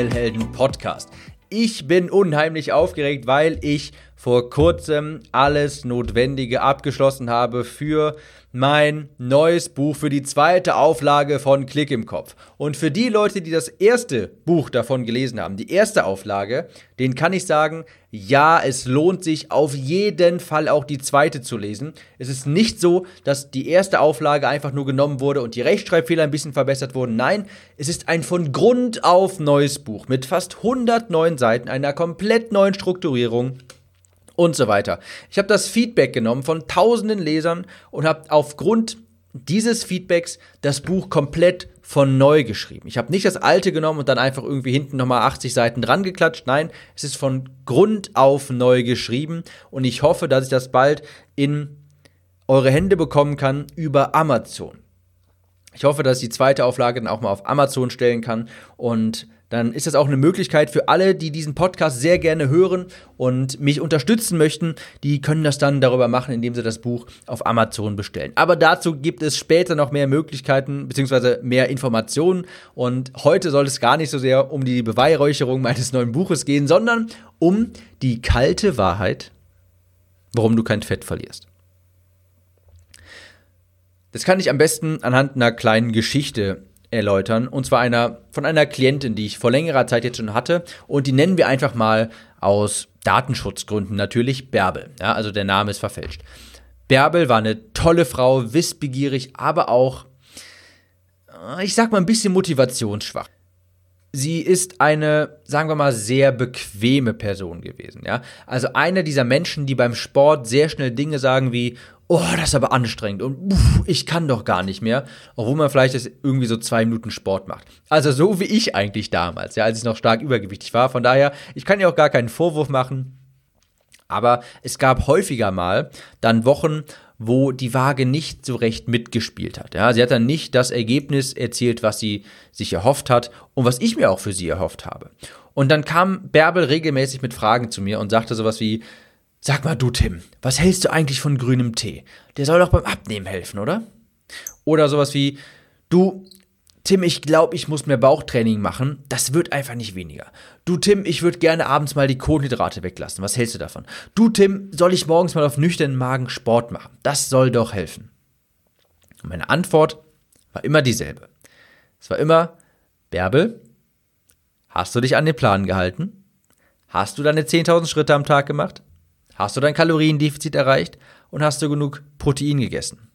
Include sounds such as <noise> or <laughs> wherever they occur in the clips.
Des XXL Helden Podcast. Ich bin unheimlich aufgeregt, weil ich vor kurzem alles Notwendige abgeschlossen habe für mein neues Buch, für die zweite Auflage von Klick im Kopf. Und für die Leute, die das erste Buch davon gelesen haben, die erste Auflage, denen kann ich sagen, ja, es lohnt sich auf jeden Fall auch die zweite zu lesen. Es ist nicht so, dass die erste Auflage einfach nur genommen wurde und die Rechtschreibfehler ein bisschen verbessert wurden. Nein, es ist ein von Grund auf neues Buch mit fast 109 Seiten, einer komplett neuen Strukturierung und so weiter. Ich habe das Feedback genommen von tausenden Lesern und habe aufgrund dieses Feedbacks das Buch komplett von neu geschrieben. Ich habe nicht das alte genommen und dann einfach irgendwie hinten nochmal 80 Seiten dran geklatscht. Nein, es ist von Grund auf neu geschrieben und ich hoffe, dass ich das bald in eure Hände bekommen kann über Amazon. Ich hoffe, dass ich die zweite Auflage dann auch mal auf Amazon stellen kann und dann ist das auch eine Möglichkeit für alle, die diesen Podcast sehr gerne hören und mich unterstützen möchten. Die können das dann darüber machen, indem sie das Buch auf Amazon bestellen. Aber dazu gibt es später noch mehr Möglichkeiten bzw. mehr Informationen. Und heute soll es gar nicht so sehr um die Beweihräucherung meines neuen Buches gehen, sondern um die kalte Wahrheit, warum du kein Fett verlierst. Das kann ich am besten anhand einer kleinen Geschichte erläutern. Und zwar einer, von einer Klientin, die ich vor längerer Zeit jetzt schon hatte. Und die nennen wir einfach mal aus Datenschutzgründen natürlich Bärbel. Ja, also der Name ist verfälscht. Bärbel war eine tolle Frau, wissbegierig, aber auch, äh, ich sag mal, ein bisschen motivationsschwach. Sie ist eine, sagen wir mal, sehr bequeme Person gewesen, ja. Also eine dieser Menschen, die beim Sport sehr schnell Dinge sagen wie, oh, das ist aber anstrengend und uff, ich kann doch gar nicht mehr, obwohl man vielleicht das irgendwie so zwei Minuten Sport macht. Also so wie ich eigentlich damals, ja, als ich noch stark übergewichtig war. Von daher, ich kann ihr auch gar keinen Vorwurf machen. Aber es gab häufiger mal dann Wochen, wo die Waage nicht so recht mitgespielt hat. Ja, sie hat dann nicht das Ergebnis erzielt, was sie sich erhofft hat und was ich mir auch für sie erhofft habe. Und dann kam Bärbel regelmäßig mit Fragen zu mir und sagte sowas wie, Sag mal du, Tim, was hältst du eigentlich von grünem Tee? Der soll doch beim Abnehmen helfen, oder? Oder sowas wie, du, Tim, ich glaube, ich muss mehr Bauchtraining machen. Das wird einfach nicht weniger. Du, Tim, ich würde gerne abends mal die Kohlenhydrate weglassen. Was hältst du davon? Du, Tim, soll ich morgens mal auf nüchternen Magen Sport machen? Das soll doch helfen. Und meine Antwort war immer dieselbe. Es war immer, Bärbel, hast du dich an den Plan gehalten? Hast du deine 10.000 Schritte am Tag gemacht? Hast du dein Kaloriendefizit erreicht und hast du genug Protein gegessen?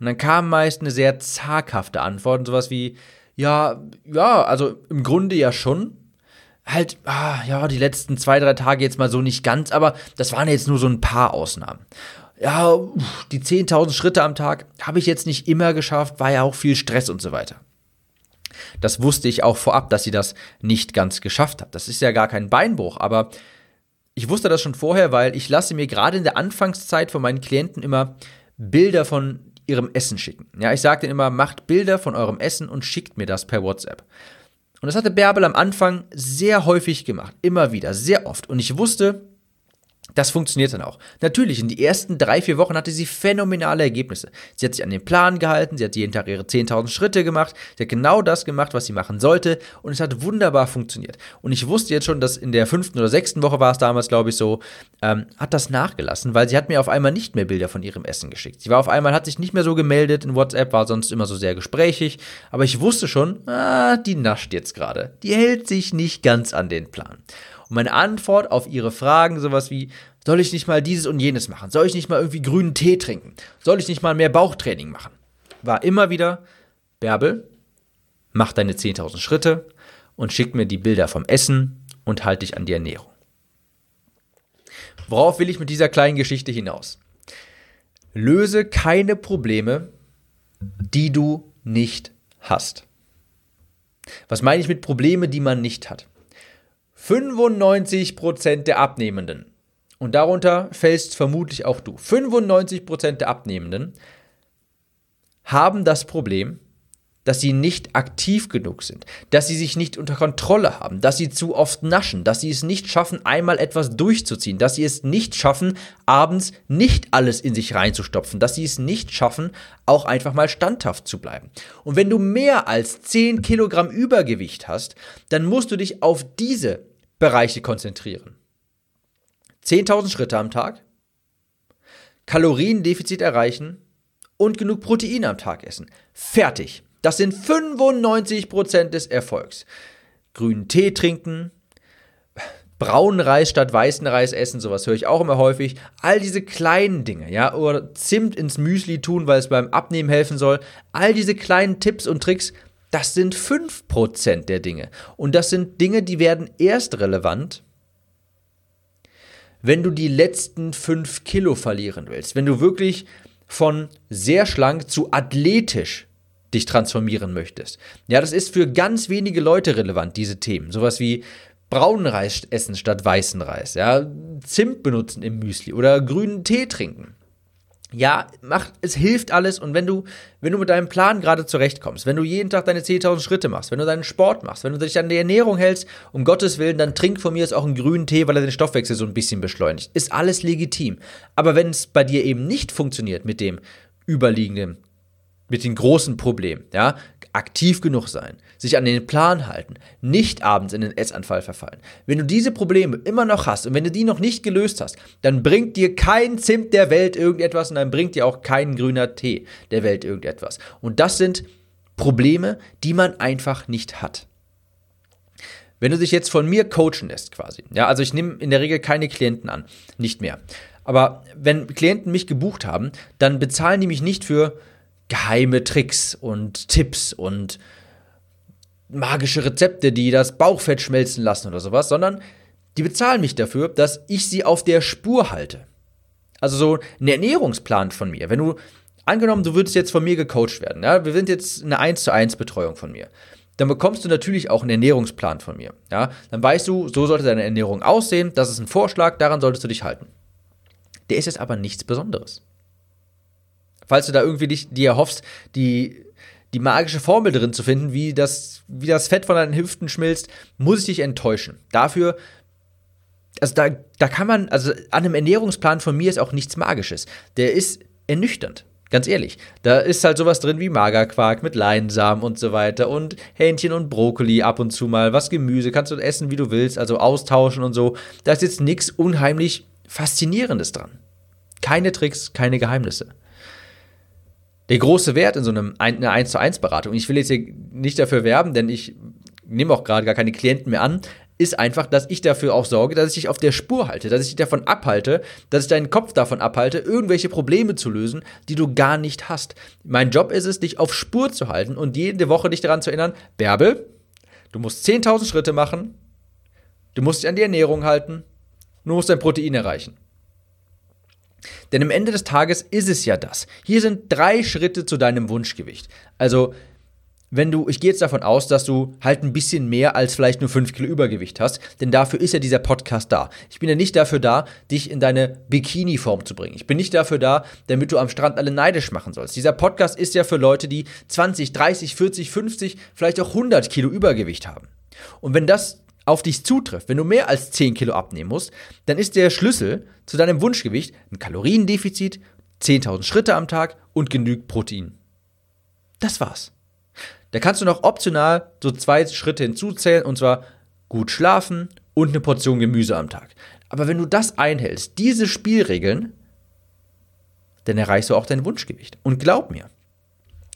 Und dann kam meist eine sehr zaghafte Antwort, sowas wie, ja, ja, also im Grunde ja schon. Halt, ah, ja, die letzten zwei, drei Tage jetzt mal so nicht ganz, aber das waren jetzt nur so ein paar Ausnahmen. Ja, die 10.000 Schritte am Tag habe ich jetzt nicht immer geschafft, war ja auch viel Stress und so weiter. Das wusste ich auch vorab, dass sie das nicht ganz geschafft hat. Das ist ja gar kein Beinbruch, aber ich wusste das schon vorher, weil ich lasse mir gerade in der Anfangszeit von meinen Klienten immer Bilder von ihrem Essen schicken. Ja, ich sage denen immer, macht Bilder von eurem Essen und schickt mir das per WhatsApp. Und das hatte Bärbel am Anfang sehr häufig gemacht, immer wieder, sehr oft. Und ich wusste, das funktioniert dann auch. Natürlich, in die ersten drei, vier Wochen hatte sie phänomenale Ergebnisse. Sie hat sich an den Plan gehalten, sie hat jeden Tag ihre 10.000 Schritte gemacht, sie hat genau das gemacht, was sie machen sollte und es hat wunderbar funktioniert. Und ich wusste jetzt schon, dass in der fünften oder sechsten Woche war es damals, glaube ich, so, ähm, hat das nachgelassen, weil sie hat mir auf einmal nicht mehr Bilder von ihrem Essen geschickt. Sie war auf einmal, hat sich nicht mehr so gemeldet in WhatsApp, war sonst immer so sehr gesprächig, aber ich wusste schon, ah, die nascht jetzt gerade. Die hält sich nicht ganz an den Plan. Und meine Antwort auf ihre Fragen, sowas wie, soll ich nicht mal dieses und jenes machen? Soll ich nicht mal irgendwie grünen Tee trinken? Soll ich nicht mal mehr Bauchtraining machen? War immer wieder, Bärbel, mach deine 10.000 Schritte und schick mir die Bilder vom Essen und halt dich an die Ernährung. Worauf will ich mit dieser kleinen Geschichte hinaus? Löse keine Probleme die du nicht hast. Was meine ich mit Probleme, die man nicht hat? 95% der Abnehmenden, und darunter fällst vermutlich auch du, 95% der Abnehmenden haben das Problem, dass sie nicht aktiv genug sind, dass sie sich nicht unter Kontrolle haben, dass sie zu oft naschen, dass sie es nicht schaffen, einmal etwas durchzuziehen, dass sie es nicht schaffen, abends nicht alles in sich reinzustopfen, dass sie es nicht schaffen, auch einfach mal standhaft zu bleiben. Und wenn du mehr als 10 Kilogramm Übergewicht hast, dann musst du dich auf diese Bereiche konzentrieren. 10.000 Schritte am Tag, Kaloriendefizit erreichen und genug Protein am Tag essen. Fertig. Das sind 95% des Erfolgs. Grünen Tee trinken, braunen Reis statt weißen Reis essen, sowas höre ich auch immer häufig. All diese kleinen Dinge, ja, oder Zimt ins Müsli tun, weil es beim Abnehmen helfen soll. All diese kleinen Tipps und Tricks, das sind 5% der Dinge. Und das sind Dinge, die werden erst relevant, wenn du die letzten 5 Kilo verlieren willst. Wenn du wirklich von sehr schlank zu athletisch dich transformieren möchtest. Ja, das ist für ganz wenige Leute relevant, diese Themen. Sowas wie braunen Reis essen statt weißen Reis, ja, Zimt benutzen im Müsli oder grünen Tee trinken. Ja, macht, es hilft alles und wenn du, wenn du mit deinem Plan gerade zurechtkommst, wenn du jeden Tag deine 10.000 Schritte machst, wenn du deinen Sport machst, wenn du dich an die Ernährung hältst, um Gottes Willen, dann trink von mir jetzt auch einen grünen Tee, weil er den Stoffwechsel so ein bisschen beschleunigt. Ist alles legitim. Aber wenn es bei dir eben nicht funktioniert mit dem überliegenden mit den großen Problemen, ja, aktiv genug sein, sich an den Plan halten, nicht abends in den Essanfall verfallen. Wenn du diese Probleme immer noch hast und wenn du die noch nicht gelöst hast, dann bringt dir kein Zimt der Welt irgendetwas und dann bringt dir auch kein grüner Tee der Welt irgendetwas. Und das sind Probleme, die man einfach nicht hat. Wenn du dich jetzt von mir coachen lässt quasi, ja, also ich nehme in der Regel keine Klienten an, nicht mehr. Aber wenn Klienten mich gebucht haben, dann bezahlen die mich nicht für geheime Tricks und Tipps und magische Rezepte, die das Bauchfett schmelzen lassen oder sowas, sondern die bezahlen mich dafür, dass ich sie auf der Spur halte. Also so ein Ernährungsplan von mir. Wenn du, angenommen, du würdest jetzt von mir gecoacht werden, ja, wir sind jetzt eine 1 zu 1 Betreuung von mir, dann bekommst du natürlich auch einen Ernährungsplan von mir. Ja, dann weißt du, so sollte deine Ernährung aussehen, das ist ein Vorschlag, daran solltest du dich halten. Der ist jetzt aber nichts Besonderes. Falls du da irgendwie dich, dir erhoffst, die, die magische Formel drin zu finden, wie das, wie das Fett von deinen Hüften schmilzt, muss ich dich enttäuschen. Dafür, also da, da kann man, also an einem Ernährungsplan von mir ist auch nichts Magisches. Der ist ernüchternd. Ganz ehrlich, da ist halt sowas drin wie Magerquark mit Leinsamen und so weiter und Hähnchen und Brokkoli ab und zu mal, was Gemüse, kannst du essen, wie du willst, also austauschen und so. Da ist jetzt nichts unheimlich Faszinierendes dran. Keine Tricks, keine Geheimnisse der große Wert in so einem einer 1 zu 1 Beratung, ich will jetzt hier nicht dafür werben, denn ich nehme auch gerade gar keine Klienten mehr an, ist einfach, dass ich dafür auch sorge, dass ich dich auf der Spur halte, dass ich dich davon abhalte, dass ich deinen Kopf davon abhalte, irgendwelche Probleme zu lösen, die du gar nicht hast. Mein Job ist es, dich auf Spur zu halten und jede Woche dich daran zu erinnern, Bärbel, du musst 10.000 Schritte machen, du musst dich an die Ernährung halten, du musst dein Protein erreichen. Denn am Ende des Tages ist es ja das. Hier sind drei Schritte zu deinem Wunschgewicht. Also, wenn du, ich gehe jetzt davon aus, dass du halt ein bisschen mehr als vielleicht nur 5 Kilo Übergewicht hast, denn dafür ist ja dieser Podcast da. Ich bin ja nicht dafür da, dich in deine Bikini-Form zu bringen. Ich bin nicht dafür da, damit du am Strand alle neidisch machen sollst. Dieser Podcast ist ja für Leute, die 20, 30, 40, 50, vielleicht auch 100 Kilo Übergewicht haben. Und wenn das auf dich zutrifft, wenn du mehr als 10 Kilo abnehmen musst, dann ist der Schlüssel zu deinem Wunschgewicht ein Kaloriendefizit, 10.000 Schritte am Tag und genügend Protein. Das war's. Da kannst du noch optional so zwei Schritte hinzuzählen und zwar gut schlafen und eine Portion Gemüse am Tag. Aber wenn du das einhältst, diese Spielregeln, dann erreichst du auch dein Wunschgewicht. Und glaub mir,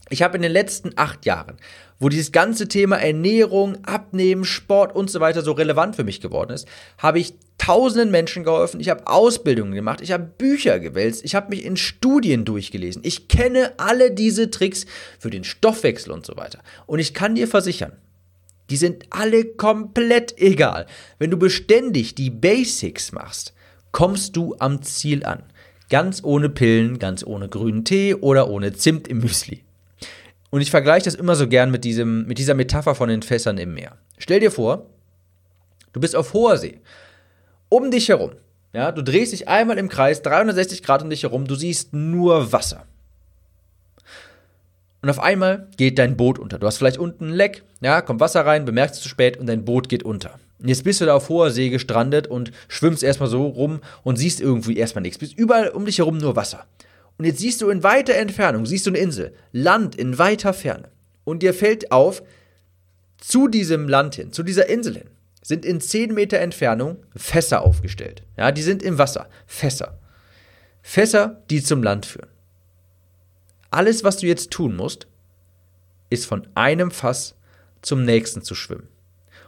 ich habe in den letzten acht Jahren, wo dieses ganze Thema Ernährung, Abnehmen, Sport und so weiter so relevant für mich geworden ist, habe ich tausenden Menschen geholfen, ich habe Ausbildungen gemacht, ich habe Bücher gewälzt, ich habe mich in Studien durchgelesen. Ich kenne alle diese Tricks für den Stoffwechsel und so weiter. Und ich kann dir versichern, die sind alle komplett egal. Wenn du beständig die Basics machst, kommst du am Ziel an. Ganz ohne Pillen, ganz ohne grünen Tee oder ohne Zimt im Müsli. Und ich vergleiche das immer so gern mit, diesem, mit dieser Metapher von den Fässern im Meer. Stell dir vor, du bist auf hoher See. Um dich herum. Ja, du drehst dich einmal im Kreis, 360 Grad um dich herum, du siehst nur Wasser. Und auf einmal geht dein Boot unter. Du hast vielleicht unten ein Leck, ja, kommt Wasser rein, bemerkst es zu spät und dein Boot geht unter. Und jetzt bist du da auf hoher See gestrandet und schwimmst erstmal so rum und siehst irgendwie erstmal nichts. Bist überall um dich herum nur Wasser. Und jetzt siehst du in weiter Entfernung, siehst du eine Insel, Land in weiter Ferne. Und dir fällt auf, zu diesem Land hin, zu dieser Insel hin, sind in 10 Meter Entfernung Fässer aufgestellt. Ja, die sind im Wasser. Fässer. Fässer, die zum Land führen. Alles, was du jetzt tun musst, ist von einem Fass zum nächsten zu schwimmen.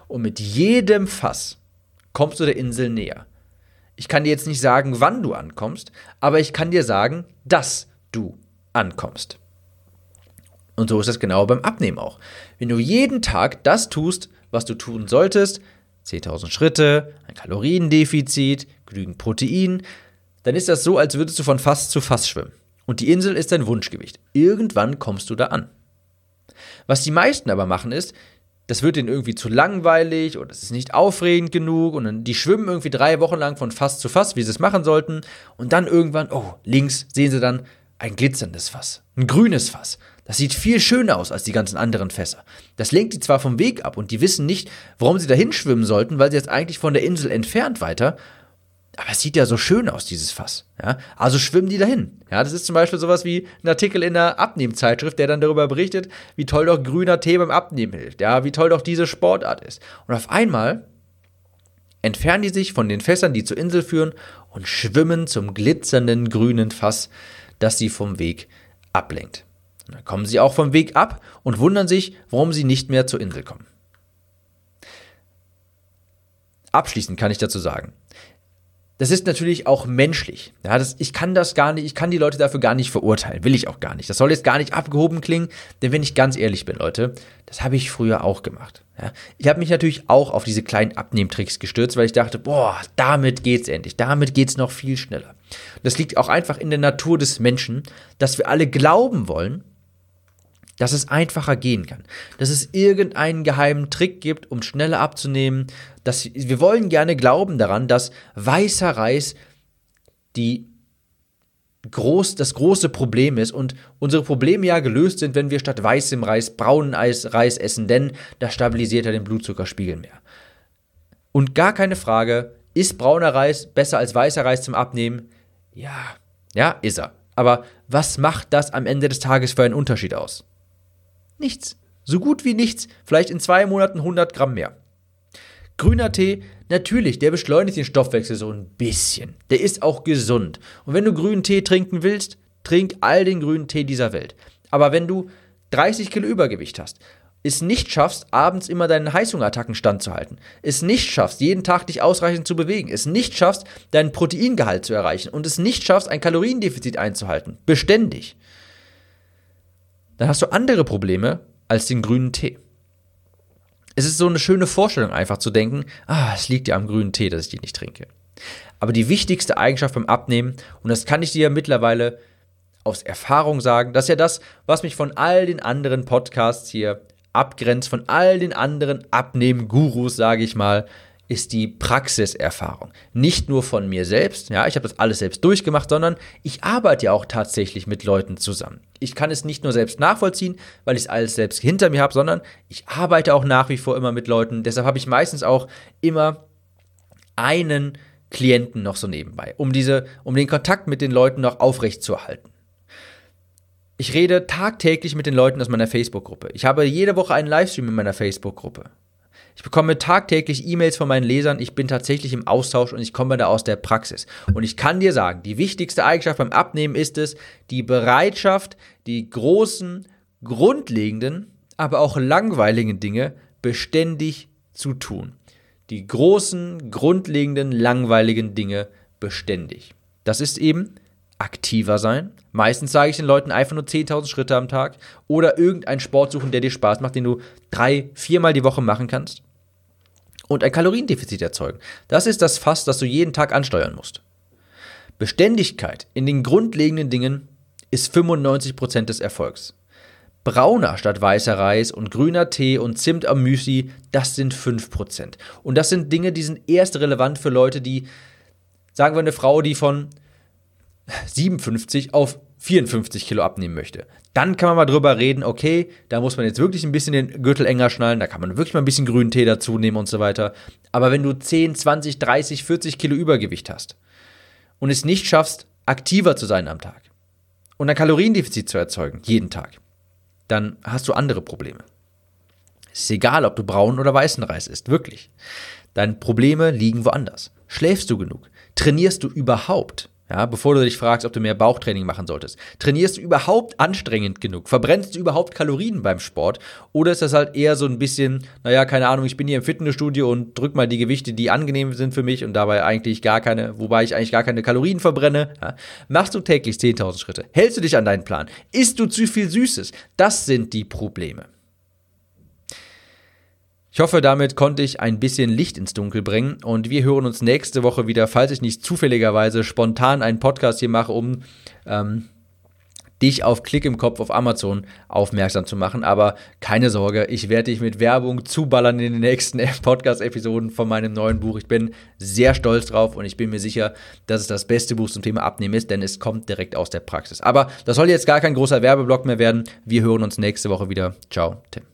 Und mit jedem Fass kommst du der Insel näher. Ich kann dir jetzt nicht sagen, wann du ankommst, aber ich kann dir sagen, dass du ankommst. Und so ist es genau beim Abnehmen auch. Wenn du jeden Tag das tust, was du tun solltest, 10.000 Schritte, ein Kaloriendefizit, genügend Protein, dann ist das so, als würdest du von Fass zu Fass schwimmen. Und die Insel ist dein Wunschgewicht. Irgendwann kommst du da an. Was die meisten aber machen ist, das wird ihnen irgendwie zu langweilig oder es ist nicht aufregend genug und dann, die schwimmen irgendwie drei Wochen lang von Fass zu Fass, wie sie es machen sollten und dann irgendwann, oh, links sehen sie dann ein glitzerndes Fass, ein grünes Fass. Das sieht viel schöner aus als die ganzen anderen Fässer. Das lenkt die zwar vom Weg ab und die wissen nicht, warum sie dahin schwimmen sollten, weil sie jetzt eigentlich von der Insel entfernt weiter aber es sieht ja so schön aus, dieses Fass. Ja? Also schwimmen die dahin. Ja, das ist zum Beispiel sowas wie ein Artikel in einer Abnehmzeitschrift, der dann darüber berichtet, wie toll doch grüner Tee beim Abnehmen hilft. Ja, wie toll doch diese Sportart ist. Und auf einmal entfernen die sich von den Fässern, die zur Insel führen, und schwimmen zum glitzernden grünen Fass, das sie vom Weg ablenkt. Und dann kommen sie auch vom Weg ab und wundern sich, warum sie nicht mehr zur Insel kommen. Abschließend kann ich dazu sagen, das ist natürlich auch menschlich. Ja, das, ich kann das gar nicht, ich kann die Leute dafür gar nicht verurteilen, will ich auch gar nicht. Das soll jetzt gar nicht abgehoben klingen, denn wenn ich ganz ehrlich bin, Leute, das habe ich früher auch gemacht. Ja, ich habe mich natürlich auch auf diese kleinen Abnehmtricks gestürzt, weil ich dachte, boah, damit geht's endlich, damit geht's noch viel schneller. Das liegt auch einfach in der Natur des Menschen, dass wir alle glauben wollen, dass es einfacher gehen kann, dass es irgendeinen geheimen Trick gibt, um schneller abzunehmen, dass wir wollen gerne glauben daran, dass weißer Reis die groß, das große Problem ist und unsere Probleme ja gelöst sind, wenn wir statt weißem Reis braunen Reis essen, denn das stabilisiert ja den Blutzuckerspiegel mehr. Und gar keine Frage, ist brauner Reis besser als weißer Reis zum Abnehmen? Ja, ja, ist er. Aber was macht das am Ende des Tages für einen Unterschied aus? Nichts. So gut wie nichts. Vielleicht in zwei Monaten 100 Gramm mehr. Grüner Tee, natürlich, der beschleunigt den Stoffwechsel so ein bisschen. Der ist auch gesund. Und wenn du grünen Tee trinken willst, trink all den grünen Tee dieser Welt. Aber wenn du 30 Kilo Übergewicht hast, es nicht schaffst, abends immer deinen Heißhungerattacken standzuhalten, es nicht schaffst, jeden Tag dich ausreichend zu bewegen, es nicht schaffst, deinen Proteingehalt zu erreichen und es nicht schaffst, ein Kaloriendefizit einzuhalten, beständig, dann hast du andere Probleme als den grünen Tee. Es ist so eine schöne Vorstellung einfach zu denken, ah, es liegt ja am grünen Tee, dass ich die nicht trinke. Aber die wichtigste Eigenschaft beim Abnehmen, und das kann ich dir ja mittlerweile aus Erfahrung sagen, das ist ja das, was mich von all den anderen Podcasts hier abgrenzt, von all den anderen Abnehmen-Gurus, sage ich mal, ist die Praxiserfahrung. Nicht nur von mir selbst, ja, ich habe das alles selbst durchgemacht, sondern ich arbeite ja auch tatsächlich mit Leuten zusammen. Ich kann es nicht nur selbst nachvollziehen, weil ich es alles selbst hinter mir habe, sondern ich arbeite auch nach wie vor immer mit Leuten. Deshalb habe ich meistens auch immer einen Klienten noch so nebenbei, um diese, um den Kontakt mit den Leuten noch aufrecht zu erhalten. Ich rede tagtäglich mit den Leuten aus meiner Facebook-Gruppe. Ich habe jede Woche einen Livestream in meiner Facebook-Gruppe. Ich bekomme tagtäglich E-Mails von meinen Lesern. Ich bin tatsächlich im Austausch und ich komme da aus der Praxis. Und ich kann dir sagen, die wichtigste Eigenschaft beim Abnehmen ist es, die Bereitschaft, die großen, grundlegenden, aber auch langweiligen Dinge beständig zu tun. Die großen, grundlegenden, langweiligen Dinge beständig. Das ist eben aktiver sein. Meistens sage ich den Leuten einfach nur 10.000 Schritte am Tag oder irgendeinen Sport suchen, der dir Spaß macht, den du drei, viermal die Woche machen kannst. Und ein Kaloriendefizit erzeugen. Das ist das Fass, das du jeden Tag ansteuern musst. Beständigkeit in den grundlegenden Dingen ist 95% des Erfolgs. Brauner statt weißer Reis und grüner Tee und Zimt am Müsli, das sind 5%. Und das sind Dinge, die sind erst relevant für Leute, die, sagen wir eine Frau, die von 57 auf 54 Kilo abnehmen möchte. Dann kann man mal drüber reden, okay, da muss man jetzt wirklich ein bisschen den Gürtel enger schnallen, da kann man wirklich mal ein bisschen grünen Tee dazu nehmen und so weiter. Aber wenn du 10, 20, 30, 40 Kilo Übergewicht hast und es nicht schaffst, aktiver zu sein am Tag und ein Kaloriendefizit zu erzeugen, jeden Tag, dann hast du andere Probleme. Es ist egal, ob du braunen oder weißen Reis isst, wirklich. Deine Probleme liegen woanders. Schläfst du genug? Trainierst du überhaupt? Ja, bevor du dich fragst, ob du mehr Bauchtraining machen solltest. Trainierst du überhaupt anstrengend genug? Verbrennst du überhaupt Kalorien beim Sport? Oder ist das halt eher so ein bisschen, naja, keine Ahnung, ich bin hier im Fitnessstudio und drück mal die Gewichte, die angenehm sind für mich und dabei eigentlich gar keine, wobei ich eigentlich gar keine Kalorien verbrenne? Ja. Machst du täglich 10.000 Schritte? Hältst du dich an deinen Plan? Isst du zu viel Süßes? Das sind die Probleme. Ich hoffe, damit konnte ich ein bisschen Licht ins Dunkel bringen und wir hören uns nächste Woche wieder, falls ich nicht zufälligerweise spontan einen Podcast hier mache, um ähm, dich auf Klick im Kopf auf Amazon aufmerksam zu machen. Aber keine Sorge, ich werde dich mit Werbung zuballern in den nächsten <laughs> Podcast-Episoden von meinem neuen Buch. Ich bin sehr stolz drauf und ich bin mir sicher, dass es das beste Buch zum Thema Abnehmen ist, denn es kommt direkt aus der Praxis. Aber das soll jetzt gar kein großer Werbeblock mehr werden. Wir hören uns nächste Woche wieder. Ciao, Tim.